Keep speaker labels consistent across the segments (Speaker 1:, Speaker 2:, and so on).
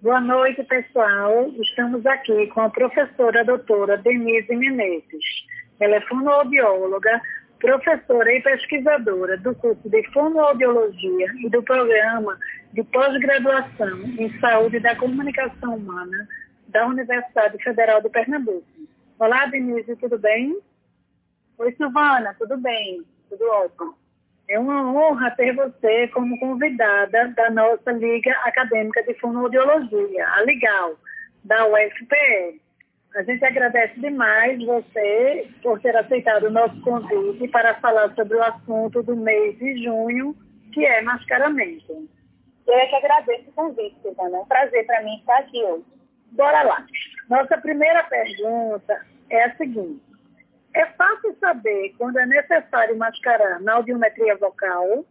Speaker 1: Boa noite, pessoal. Estamos aqui com a professora doutora Denise Menezes. Ela é fonoaudióloga, professora e pesquisadora do curso de Fonoaudiologia e do programa de pós-graduação em Saúde da Comunicação Humana da Universidade Federal de Pernambuco. Olá, Denise, tudo bem?
Speaker 2: Oi, Silvana, tudo bem? Tudo ótimo.
Speaker 1: É uma honra ter você como convidada da nossa Liga Acadêmica de Fonoaudiologia, a Ligal, da UFPE. A gente agradece demais você por ter aceitado o nosso convite para falar sobre o assunto do mês de junho, que é mascaramento.
Speaker 2: Eu é que agradeço o convite, Silvana. É um prazer para mim estar aqui hoje.
Speaker 1: Bora lá. Nossa primeira pergunta é a seguinte. É fácil saber quando é necessário mascarar na audiometria vocal?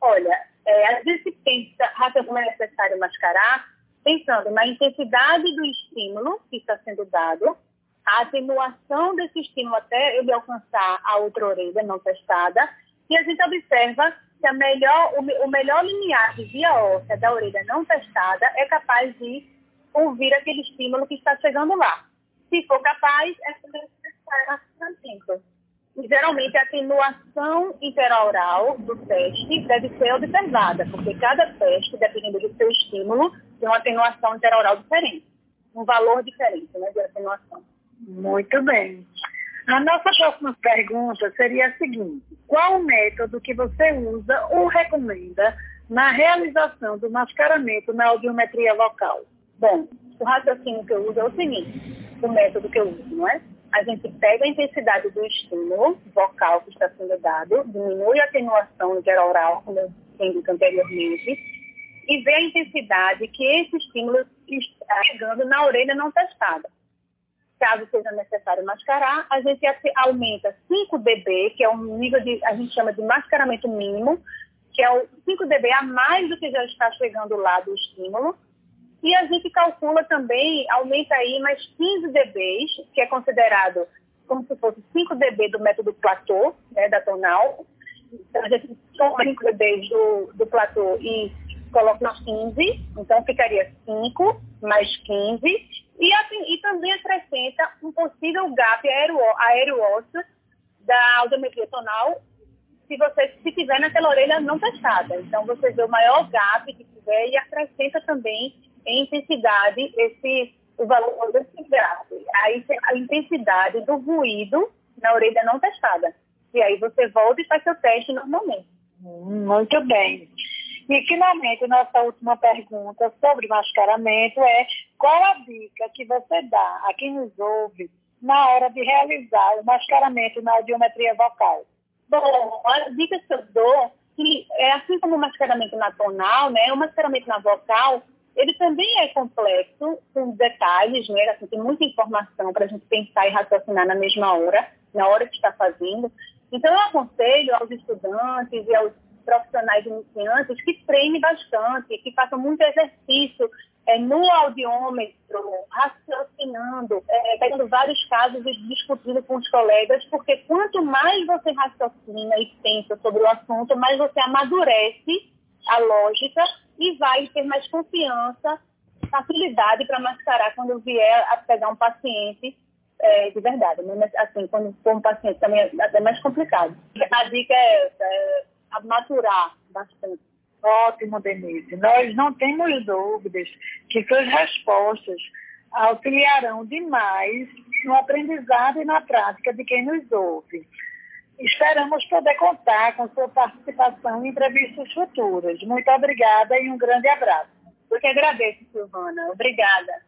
Speaker 2: Olha, é, às vezes se pensa, raça como é necessário mascarar, pensando na intensidade do estímulo que está sendo dado, a atenuação desse estímulo até ele alcançar a outra orelha não testada, e a gente observa que a melhor, o, o melhor limiar de via óssea da orelha não testada é capaz de ouvir aquele estímulo que está chegando lá. Se for capaz, é necessário geralmente a atenuação interaural do teste deve ser observada, porque cada teste, dependendo do seu estímulo, tem uma atenuação interaural diferente, um valor diferente né, de atenuação.
Speaker 1: Muito bem. A nossa próxima pergunta seria a seguinte: qual o método que você usa ou recomenda na realização do mascaramento na audiometria vocal?
Speaker 2: Bom, o raciocínio que eu uso é o seguinte: o método que eu uso, não é? A gente pega a intensidade do estímulo vocal que está sendo dado, diminui a atenuação interoral, como eu disse anteriormente, e vê a intensidade que esse estímulo está chegando na orelha não testada. Caso seja necessário mascarar, a gente aumenta 5 dB, que é um nível de, a gente chama de mascaramento mínimo, que é o 5 dB a mais do que já está chegando lá do estímulo, e a gente calcula também, aumenta aí mais 15 dB, que é considerado como se fosse 5 dB do método platô, né, da tonal. Então, a gente toma 5 dB do, do platô e coloca mais 15, então ficaria 5 mais 15. E, assim, e também acrescenta um possível gap aéreo-ósseo da audiometria tonal se você se tiver naquela orelha não testada. Então, você vê o maior gap que tiver e acrescenta também intensidade esse, o valor desse gráfico. Aí a intensidade do ruído na orelha não testada. E aí você volta e faz seu teste normalmente.
Speaker 1: Muito bem. E, finalmente, nossa última pergunta sobre mascaramento é qual a dica que você dá a quem nos ouve na hora de realizar o mascaramento na audiometria vocal?
Speaker 2: Bom, a dica que eu dou que é assim como o mascaramento na tonal, né, o mascaramento na vocal, ele também é complexo, com detalhes, né? Assim, tem muita informação para a gente pensar e raciocinar na mesma hora, na hora que está fazendo. Então, eu aconselho aos estudantes e aos profissionais iniciantes que treinem bastante, que façam muito exercício é, no audiômetro, raciocinando, é, pegando vários casos e discutindo com os colegas, porque quanto mais você raciocina e pensa sobre o assunto, mais você amadurece a lógica e vai ter mais confiança, facilidade para mascarar quando vier a pegar um paciente é, de verdade. Mas, assim, quando for um paciente também é até mais complicado. A dica é essa, é maturar bastante.
Speaker 1: Ótimo, Denise. Nós não temos dúvidas que suas respostas auxiliarão demais no aprendizado e na prática de quem nos ouve. Esperamos poder contar com sua participação em entrevistas futuras. Muito obrigada e um grande abraço.
Speaker 2: Eu que agradeço, Silvana. Obrigada.